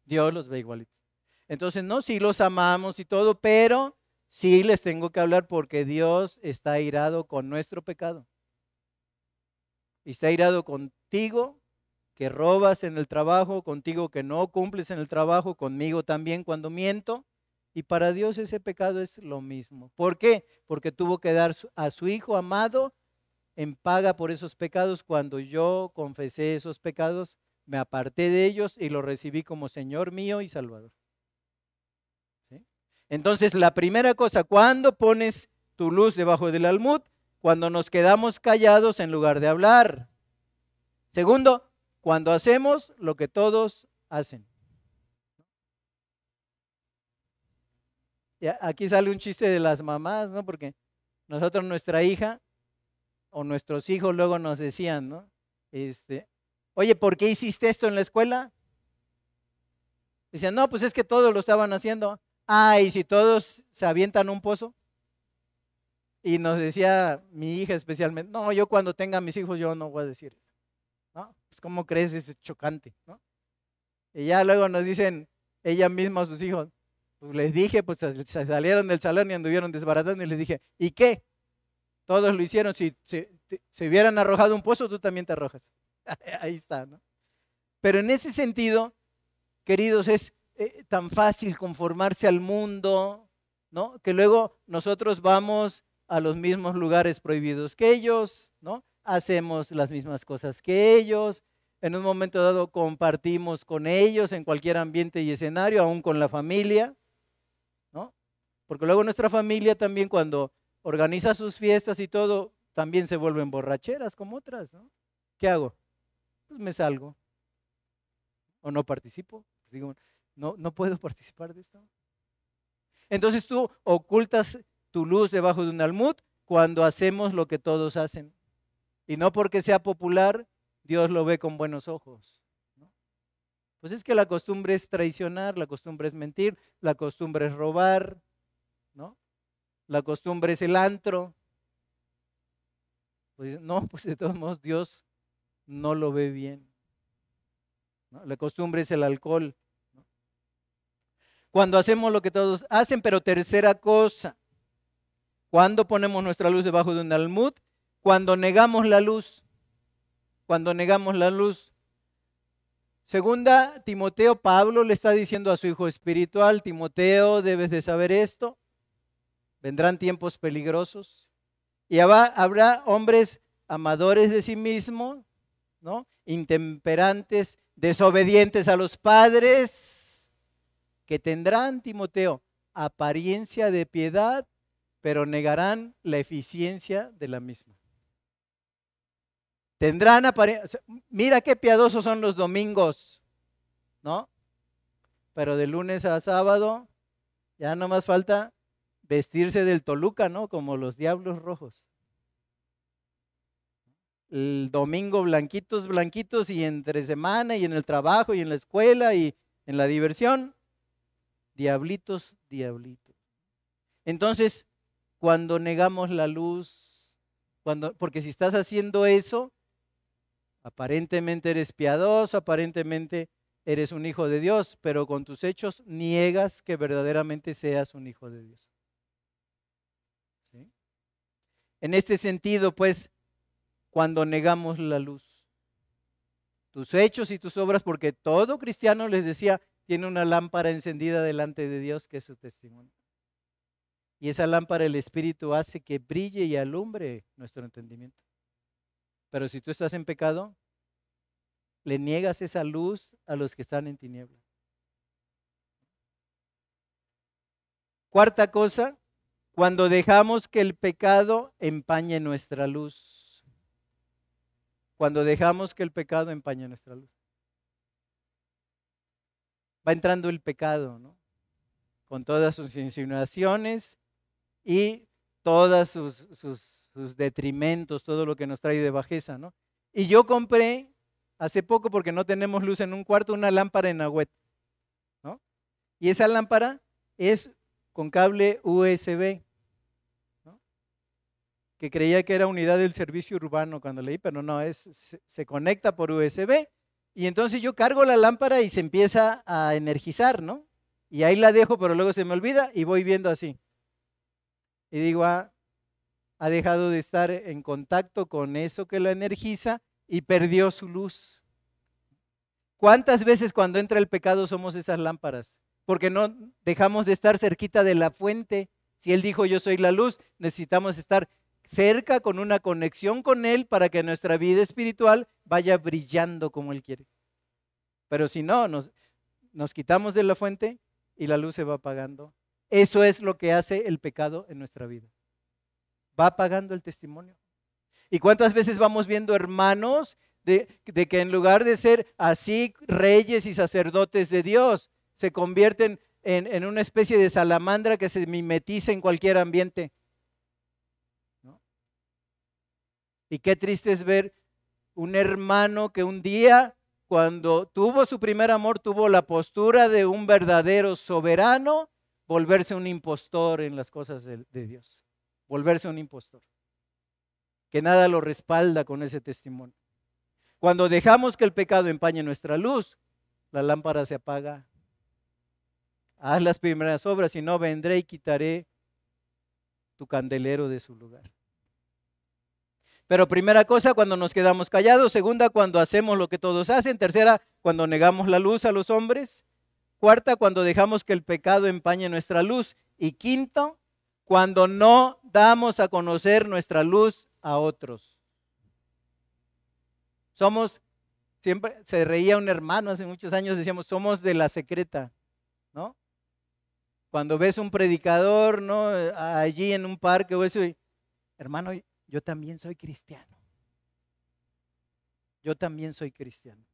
Dios los ve igualitos. Entonces, no, sí los amamos y todo, pero sí les tengo que hablar porque Dios está irado con nuestro pecado. Y está irado contigo que robas en el trabajo, contigo que no cumples en el trabajo, conmigo también cuando miento. Y para Dios ese pecado es lo mismo. ¿Por qué? Porque tuvo que dar a su Hijo amado en paga por esos pecados. Cuando yo confesé esos pecados, me aparté de ellos y lo recibí como Señor mío y Salvador. Entonces, la primera cosa, cuando pones tu luz debajo del almud cuando nos quedamos callados en lugar de hablar. Segundo, cuando hacemos lo que todos hacen. aquí sale un chiste de las mamás, ¿no? Porque nosotros, nuestra hija o nuestros hijos luego nos decían, ¿no? Este, oye, ¿por qué hiciste esto en la escuela? Decían, no, pues es que todos lo estaban haciendo. Ah, y si todos se avientan un pozo. Y nos decía mi hija especialmente, no, yo cuando tenga mis hijos yo no voy a decir eso. ¿No? Pues ¿cómo crees? Es chocante, ¿no? Y ya luego nos dicen ella misma a sus hijos, pues les dije, pues se salieron del salón y anduvieron desbaratando y les dije, ¿y qué? Todos lo hicieron. Si se hubieran arrojado un pozo, tú también te arrojas. Ahí está. Pero en ese sentido, queridos, es eh, tan fácil conformarse al mundo, ¿no? Que luego nosotros vamos a los mismos lugares prohibidos que ellos, ¿no? Hacemos las mismas cosas que ellos, en un momento dado compartimos con ellos en cualquier ambiente y escenario, aún con la familia, ¿no? Porque luego nuestra familia también cuando organiza sus fiestas y todo, también se vuelven borracheras como otras, ¿no? ¿Qué hago? Pues me salgo. O no participo. Digo, no, no puedo participar de esto. Entonces tú ocultas tu luz debajo de un almud cuando hacemos lo que todos hacen. Y no porque sea popular, Dios lo ve con buenos ojos. Pues es que la costumbre es traicionar, la costumbre es mentir, la costumbre es robar, ¿no? La costumbre es el antro. Pues no, pues de todos modos Dios no lo ve bien. La costumbre es el alcohol. Cuando hacemos lo que todos hacen, pero tercera cosa, ¿Cuándo ponemos nuestra luz debajo de un almud? Cuando negamos la luz. Cuando negamos la luz. Segunda, Timoteo, Pablo le está diciendo a su hijo espiritual, Timoteo, debes de saber esto. Vendrán tiempos peligrosos. Y habrá hombres amadores de sí mismos, ¿no? Intemperantes, desobedientes a los padres, que tendrán, Timoteo, apariencia de piedad, pero negarán la eficiencia de la misma. Tendrán apariencia, mira qué piadosos son los domingos, ¿no? Pero de lunes a sábado ya no más falta vestirse del Toluca, ¿no? Como los diablos rojos. El domingo blanquitos, blanquitos y entre semana y en el trabajo y en la escuela y en la diversión, diablitos, diablitos. Entonces, cuando negamos la luz, cuando, porque si estás haciendo eso, aparentemente eres piadoso, aparentemente eres un hijo de Dios, pero con tus hechos niegas que verdaderamente seas un hijo de Dios. En este sentido, pues, cuando negamos la luz, tus hechos y tus obras, porque todo cristiano les decía, tiene una lámpara encendida delante de Dios que es su testimonio. Y esa lámpara del Espíritu hace que brille y alumbre nuestro entendimiento. Pero si tú estás en pecado, le niegas esa luz a los que están en tinieblas. Cuarta cosa, cuando dejamos que el pecado empañe nuestra luz. Cuando dejamos que el pecado empañe nuestra luz. Va entrando el pecado, ¿no? Con todas sus insinuaciones, y todos sus, detrimentos, todo lo que nos trae de bajeza, ¿no? Y yo compré hace poco, porque no tenemos luz en un cuarto, una lámpara en agüet, ¿no? Y esa lámpara es con cable USB, ¿no? que creía que era unidad del servicio urbano cuando leí, pero no, es, se, conecta por USB. Y entonces yo cargo la lámpara y se empieza a energizar, ¿no? Y ahí la dejo, pero luego se me olvida y voy viendo así. Y digo, ah, ha dejado de estar en contacto con eso que la energiza y perdió su luz. ¿Cuántas veces cuando entra el pecado somos esas lámparas? Porque no dejamos de estar cerquita de la fuente. Si Él dijo yo soy la luz, necesitamos estar cerca con una conexión con Él para que nuestra vida espiritual vaya brillando como Él quiere. Pero si no, nos, quitamos de la fuente y la luz se va apagando eso es lo que hace el pecado en nuestra vida. va pagando el testimonio. ¿Y cuántas veces vamos viendo hermanos de, que en lugar de ser así reyes y sacerdotes de Dios, se convierten en, una especie de salamandra que se mimetiza en cualquier ambiente? Y qué triste es ver un hermano que un día, cuando tuvo su primer amor, tuvo la postura de un verdadero soberano, volverse un impostor en las cosas de Dios. Volverse un impostor. Que nada lo respalda con ese testimonio. Cuando dejamos que el pecado empañe nuestra luz, la lámpara se apaga. Haz las primeras obras y no vendré y quitaré tu candelero de su lugar. Pero primera cosa, cuando nos quedamos callados. Segunda, cuando hacemos lo que todos hacen. Tercera, cuando negamos la luz a los hombres. Cuarta, cuando dejamos que el pecado empañe nuestra luz. Y quinto, cuando no damos a conocer nuestra luz a otros. Somos, siempre se reía un hermano hace muchos años, decíamos, somos de la secreta, ¿no? Cuando ves un predicador, ¿no? Allí en un parque o eso, hermano, yo también soy cristiano. Yo también soy cristiano.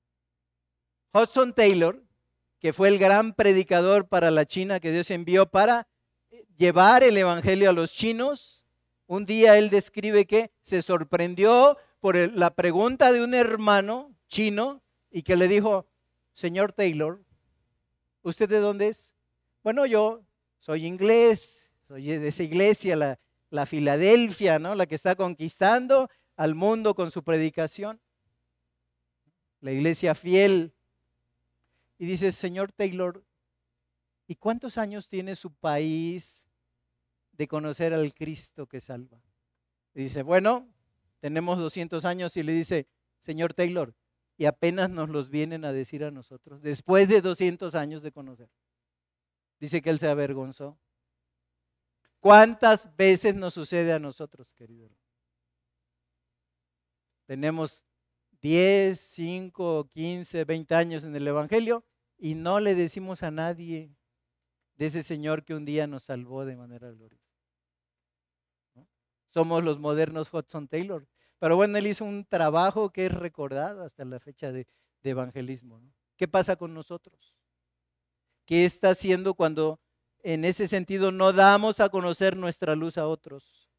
Hudson Taylor, que fue el gran predicador para la China que Dios envió para llevar el Evangelio a los chinos, un día él describe que se sorprendió por la pregunta de un hermano chino y que le dijo, señor Taylor, ¿usted de dónde es? Bueno, yo soy inglés, soy de esa iglesia, la, la Filadelfia, ¿no? La que está conquistando al mundo con su predicación. La iglesia fiel. Y dice, Señor Taylor, ¿y cuántos años tiene su país de conocer al Cristo que salva? Y dice, bueno, tenemos 200 años y le dice, Señor Taylor, y apenas nos los vienen a decir a nosotros, después de 200 años de conocer. Dice que él se avergonzó. ¿Cuántas veces nos sucede a nosotros, querido? Tenemos 10, 5, 15, 20 años en el Evangelio y no le decimos a nadie de ese Señor que un día nos salvó de manera gloriosa. Somos los modernos Hudson Taylor. Pero bueno, él hizo un trabajo que es recordado hasta la fecha de, evangelismo. ¿Qué pasa con nosotros? ¿Qué está haciendo cuando en ese sentido no damos a conocer nuestra luz a otros.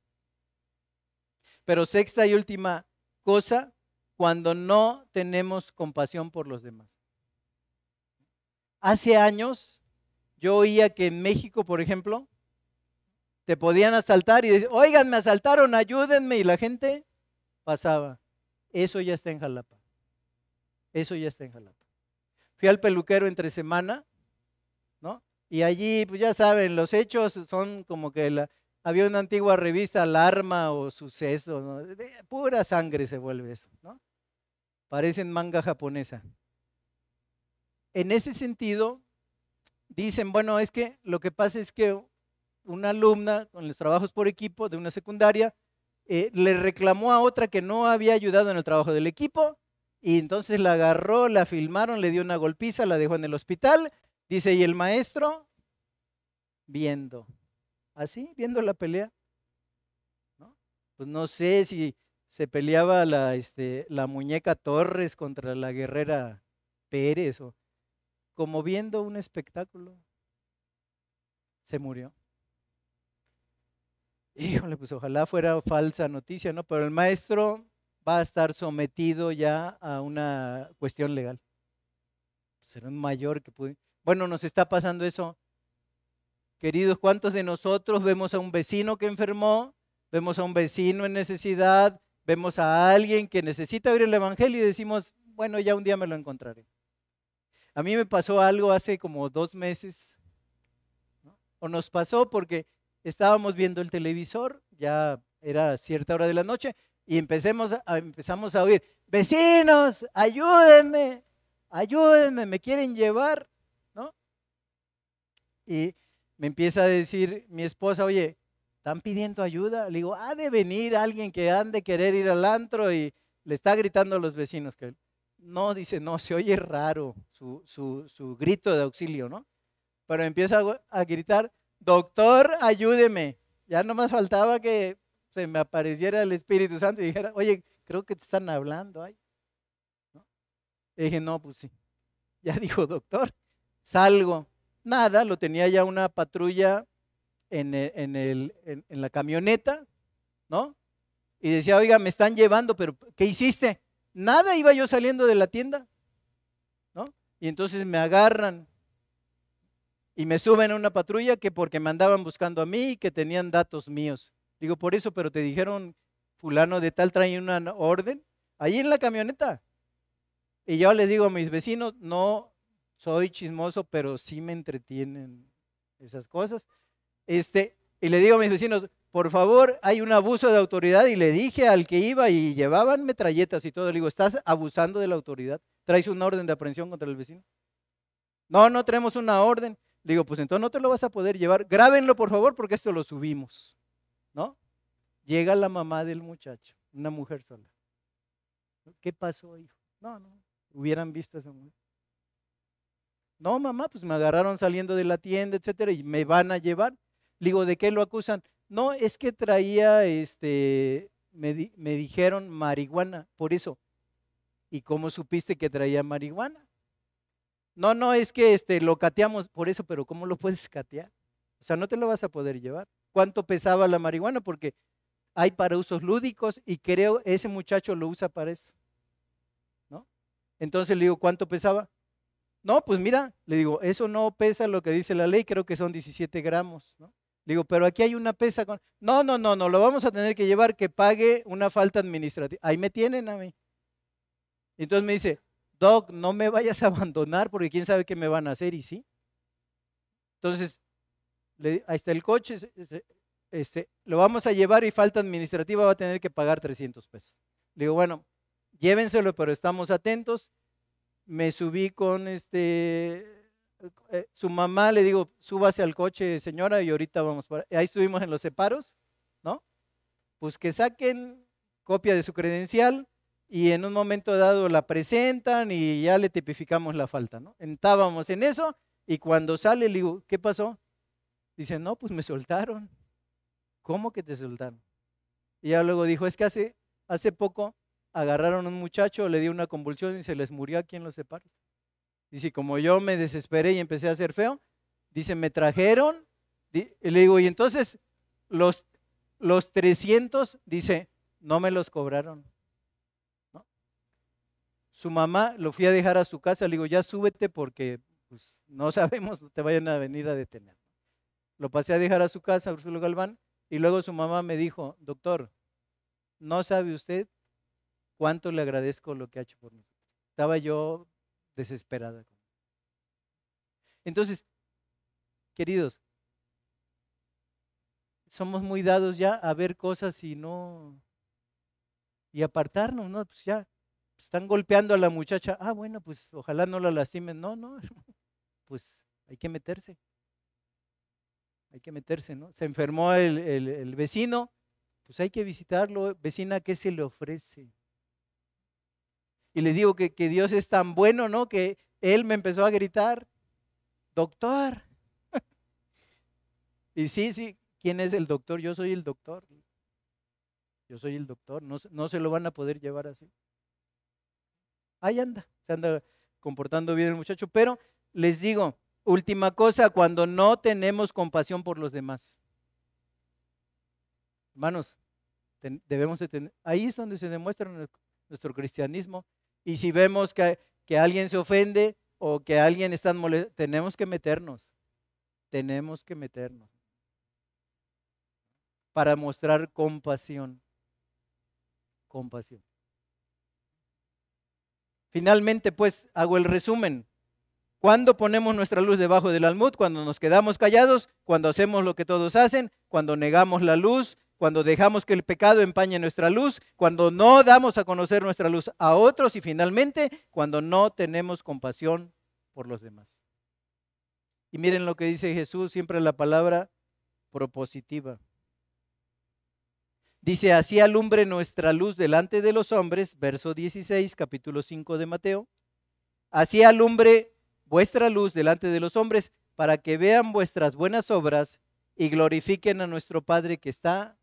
Pero sexta y última cosa, cuando no tenemos compasión por los demás. Hace años yo oía que en México, por ejemplo, te podían asaltar y decir, oigan, me asaltaron, ayúdenme. Y la gente pasaba. Eso ya está en Jalapa. Eso ya está en Jalapa. Fui al peluquero entre semana y allí, pues ya saben, los hechos son como que la, había una antigua revista, Alarma o Suceso, pura sangre se vuelve eso, ¿no? Parecen manga japonesa. En ese sentido, dicen, bueno, es que lo que pasa es que una alumna con los trabajos por equipo de una secundaria eh, le reclamó a otra que no había ayudado en el trabajo del equipo y entonces la agarró, la filmaron, le dio una golpiza, la dejó en el hospital Dice, y el maestro viendo, así, viendo la pelea. ¿no? Pues no sé si se peleaba la, este, la muñeca Torres contra la guerrera Pérez o como viendo un espectáculo. Se murió. Híjole, pues ojalá fuera falsa noticia, ¿no? Pero el maestro va a estar sometido ya a una cuestión legal. Será un mayor que puede. Bueno, nos está pasando eso. Queridos, ¿cuántos de nosotros vemos a un vecino que enfermó? Vemos a un vecino en necesidad, vemos a alguien que necesita oír el Evangelio y decimos, bueno, ya un día me lo encontraré. A mí me pasó algo hace como dos meses, o nos pasó porque estábamos viendo el televisor, ya era cierta hora de la noche, y empecemos a, empezamos a oír, vecinos, ayúdenme, ayúdenme, me quieren llevar. Y me empieza a decir mi esposa, oye, ¿están pidiendo ayuda? Le digo, ha de venir alguien que han de querer ir al antro y le está gritando a los vecinos que no, dice, no, se oye raro su, su, grito de auxilio, ¿no? Pero empieza a, gritar, doctor, ayúdeme. Ya no más faltaba que se me apareciera el Espíritu Santo y dijera, oye, creo que te están hablando. Ay. Y dije, no, pues sí. Ya dijo, doctor, salgo. Nada, lo tenía ya una patrulla en, e, en, el, en la camioneta, ¿no? Y decía, oiga, me están llevando, pero ¿qué hiciste? Nada, iba yo saliendo de la tienda, ¿no? Y entonces me agarran y me suben a una patrulla que porque me andaban buscando a mí y que tenían datos míos. Digo, por eso, pero te dijeron, fulano de tal trae una orden, ahí en la camioneta. Y yo le digo a mis vecinos, no soy chismoso, pero sí me entretienen esas cosas. Este, y le digo a mis vecinos, por favor, hay un abuso de autoridad y le dije al que iba y llevaban metralletas y todo, le digo, estás abusando de la autoridad, traes una orden de aprehensión contra el vecino. No, no tenemos una orden. Le digo, pues entonces no te lo vas a poder llevar. Grábenlo, por favor, porque esto lo subimos. ¿No? Llega la mamá del muchacho, una mujer sola. ¿Qué pasó, hijo? No, no, hubieran visto a esa mujer. No, mamá, pues me agarraron saliendo de la tienda, etcétera, y me van a llevar. Le digo, ¿de qué lo acusan? No, es que traía, este, me, me dijeron marihuana, por eso. ¿Y cómo supiste que traía marihuana? No, no, es que este, lo cateamos por eso, pero ¿cómo lo puedes catear? O sea, no te lo vas a poder llevar. ¿Cuánto pesaba la marihuana? Porque hay para usos lúdicos y creo ese muchacho lo usa para eso. ¿No? Entonces le digo, ¿cuánto pesaba? No, pues mira, le digo, eso no pesa lo que dice la ley, creo que son 17 gramos, ¿no? Le digo, pero aquí hay una pesa con... No, no, no, no, lo vamos a tener que llevar que pague una falta administrativa. Ahí me tienen a mí. Entonces me dice, Doc, no me vayas a abandonar porque quién sabe qué me van a hacer y sí. Entonces, ahí está el coche, este, lo vamos a llevar y falta administrativa va a tener que pagar 300 pesos. Le digo, bueno, llévenselo, pero estamos atentos. Me subí con este, eh, su mamá, le digo, súbase al coche, señora, y ahorita vamos para... Ahí estuvimos en los separos, ¿no? Pues que saquen copia de su credencial, y en un momento dado la presentan y ya le tipificamos la falta, ¿no? Estábamos en eso y cuando sale le digo, ¿qué pasó? Dice, no, pues me soltaron. ¿Cómo que te soltaron? Y ya luego dijo, es que hace, hace poco agarraron a un muchacho, le dio una convulsión y se les murió aquí en los separos. Dice, como yo me desesperé y empecé a hacer feo, dice, me trajeron, y le digo, y entonces los, los 300, dice, no me los cobraron su mamá lo fui a dejar a su casa, le digo, ya súbete porque pues, no sabemos, te vayan a venir a detener. Lo pasé a dejar a su casa, Úrsulo Galván, y luego su mamá me dijo, doctor, no sabe usted cuánto le agradezco lo que ha hecho por nosotros. Estaba yo desesperada. Entonces, queridos, somos muy dados ya a ver cosas y no, y apartarnos, ¿no? Pues ya, están golpeando a la muchacha, ah, bueno, pues ojalá no la lastimen. No, no, pues hay que meterse. Hay que meterse, ¿no? Se enfermó el, vecino, pues hay que visitarlo. Vecina, ¿qué se le ofrece? Y le digo que, que Dios es tan bueno, ¿no? Que él me empezó a gritar, doctor. y sí, sí, ¿quién es el doctor? Yo soy el doctor. Yo soy el doctor, no, no se lo van a poder llevar así ahí anda, se anda comportando bien el muchacho. Pero les digo, última cosa, cuando no tenemos compasión por los demás. Hermanos, debemos de tener, ahí es donde se demuestra nuestro cristianismo. Y si vemos que, que alguien se ofende o que alguien está molesto, tenemos que meternos. Tenemos que meternos para mostrar compasión. Compasión. Finalmente, pues, hago el resumen. ¿Cuándo ponemos nuestra luz debajo del almud? Cuando nos quedamos callados, cuando hacemos lo que todos hacen, cuando negamos la luz, cuando dejamos que el pecado empañe nuestra luz, cuando no damos a conocer nuestra luz a otros y finalmente cuando no tenemos compasión por los demás. Y miren lo que dice Jesús, siempre la palabra propositiva. Dice, así alumbre nuestra luz delante de los hombres, verso 16, capítulo 5 de Mateo. Así alumbre vuestra luz delante de los hombres, para que vean vuestras buenas obras y glorifiquen a nuestro Padre que está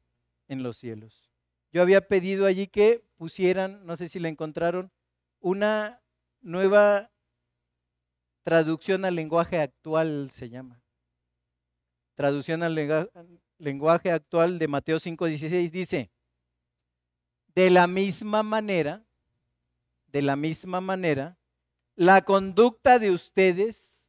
en los cielos. Yo había pedido allí que pusieran, no sé si la encontraron, una nueva traducción al lenguaje actual se llama. Traducción al lenguaje actual de Mateo 5:16 dice, de la misma manera, de la misma manera, la conducta de ustedes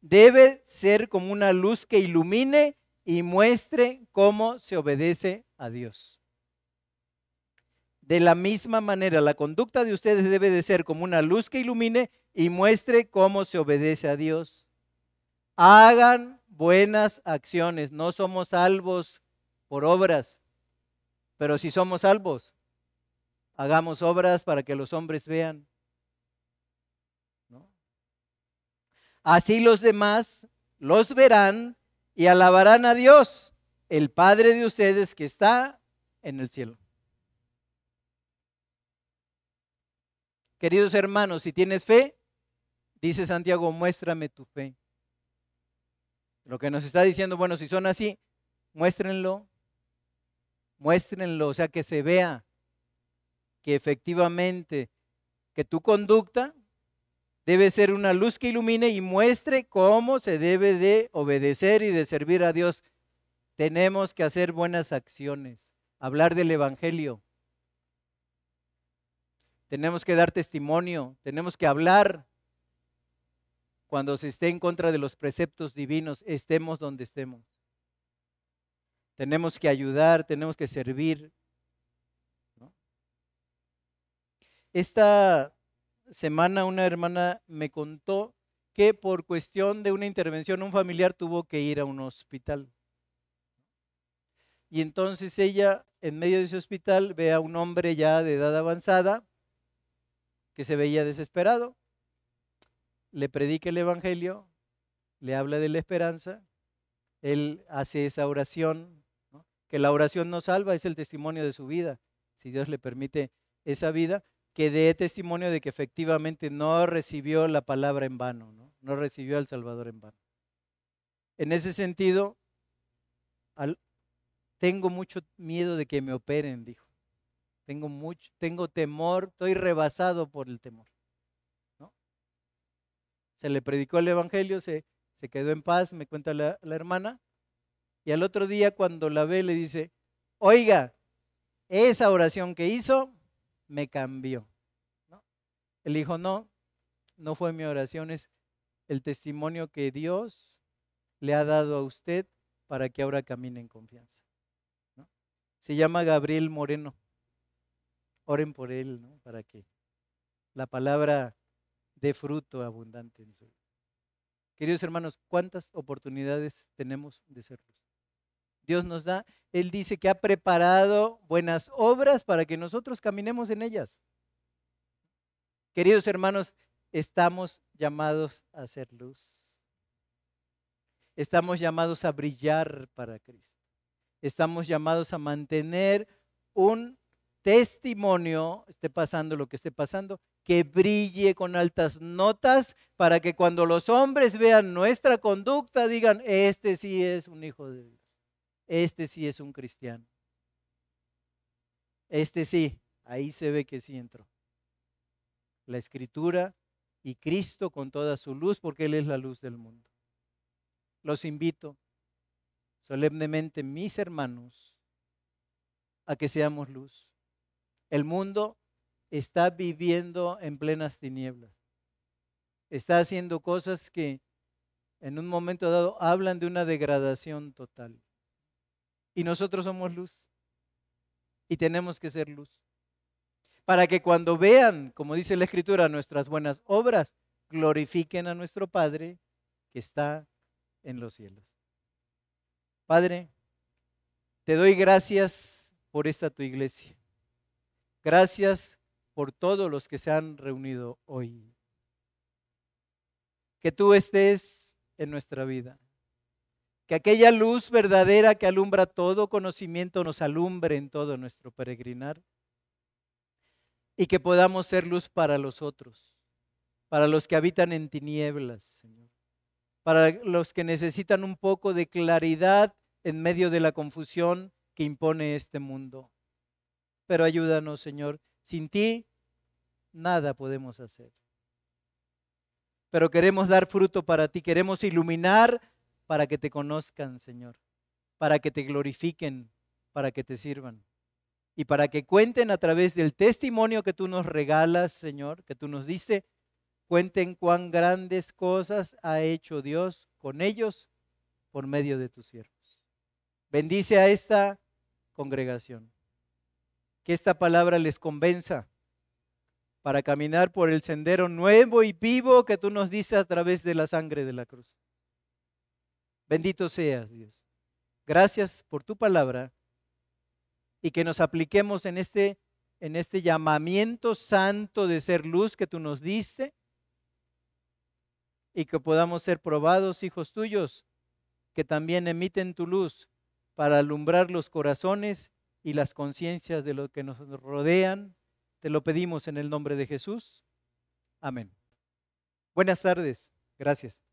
debe ser como una luz que ilumine y muestre cómo se obedece a Dios. De la misma manera, la conducta de ustedes debe de ser como una luz que ilumine y muestre cómo se obedece a Dios. Hagan buenas acciones. No somos salvos por obras, pero si somos salvos, hagamos obras para que los hombres vean. Así los demás los verán y alabarán a Dios, el Padre de ustedes que está en el cielo. Queridos hermanos, si tienes fe, dice Santiago, muéstrame tu fe. Lo que nos está diciendo, bueno, si son así, muéstrenlo, muéstrenlo, o sea, que se vea que efectivamente, que tu conducta debe ser una luz que ilumine y muestre cómo se debe de obedecer y de servir a Dios. Tenemos que hacer buenas acciones, hablar del Evangelio, tenemos que dar testimonio, tenemos que hablar cuando se esté en contra de los preceptos divinos, estemos donde estemos. Tenemos que ayudar, tenemos que servir. Esta semana una hermana me contó que por cuestión de una intervención un familiar tuvo que ir a un hospital. Y entonces ella, en medio de ese hospital, ve a un hombre ya de edad avanzada, que se veía desesperado, le predica el Evangelio, le habla de la esperanza, él hace esa oración, que la oración no salva, es el testimonio de su vida, si Dios le permite esa vida, que dé testimonio de que efectivamente no recibió la palabra en vano, no, no recibió al Salvador en vano. En ese sentido, tengo mucho miedo de que me operen, dijo. Tengo mucho, tengo temor, estoy rebasado por el temor. ¿no? Se le predicó el Evangelio, se, se quedó en paz, me cuenta la, hermana, y al otro día cuando la ve le dice, oiga, esa oración que hizo me cambió. ¿no? Él dijo, no, no fue mi oración, es el testimonio que Dios le ha dado a usted para que ahora camine en confianza. Se llama Gabriel Moreno. Oren por él, ¿no? Para que la palabra dé fruto abundante en su vida. Queridos hermanos, ¿cuántas oportunidades tenemos de ser luz? Dios nos da, Él dice que ha preparado buenas obras para que nosotros caminemos en ellas. Queridos hermanos, estamos llamados a ser luz. Estamos llamados a brillar para Cristo. Estamos llamados a mantener un testimonio, esté pasando lo que esté pasando, que brille con altas notas para que cuando los hombres vean nuestra conducta digan, este sí es un hijo de Dios, este sí es un cristiano, este sí, ahí se ve que sí entró. La escritura y Cristo con toda su luz, porque Él es la luz del mundo. Los invito solemnemente, mis hermanos, a que seamos luz el mundo está viviendo en plenas tinieblas. Está haciendo cosas que en un momento dado hablan de una degradación total. Y nosotros somos luz. Y tenemos que ser luz. Para que cuando vean, como dice la Escritura, nuestras buenas obras, glorifiquen a nuestro Padre que está en los cielos. Padre, te doy gracias por esta tu iglesia. Gracias por todos los que se han reunido hoy. Que tú estés en nuestra vida. Que aquella luz verdadera que alumbra todo conocimiento nos alumbre en todo nuestro peregrinar. Y que podamos ser luz para los otros, para los que habitan en tinieblas, Señor. Para los que necesitan un poco de claridad en medio de la confusión, que impone este mundo. Pero ayúdanos, Señor. Sin ti, nada podemos hacer. Pero queremos dar fruto para ti, queremos iluminar para que te conozcan, Señor, para que te glorifiquen, para que te sirvan y para que cuenten a través del testimonio que tú nos regalas, Señor, que tú nos dices, cuenten cuán grandes cosas ha hecho Dios con ellos por medio de tus siervos. Bendice a esta congregación. Que esta palabra les convenza para caminar por el sendero nuevo y vivo que tú nos dices a través de la sangre de la cruz. Bendito seas, Dios. Gracias por tu palabra y que nos apliquemos en este, en este llamamiento santo de ser luz que tú nos diste y que podamos ser probados hijos tuyos que también emiten tu luz para alumbrar los corazones y las conciencias de los que nos rodean. Te lo pedimos en el nombre de Jesús. Amén. Buenas tardes. Gracias.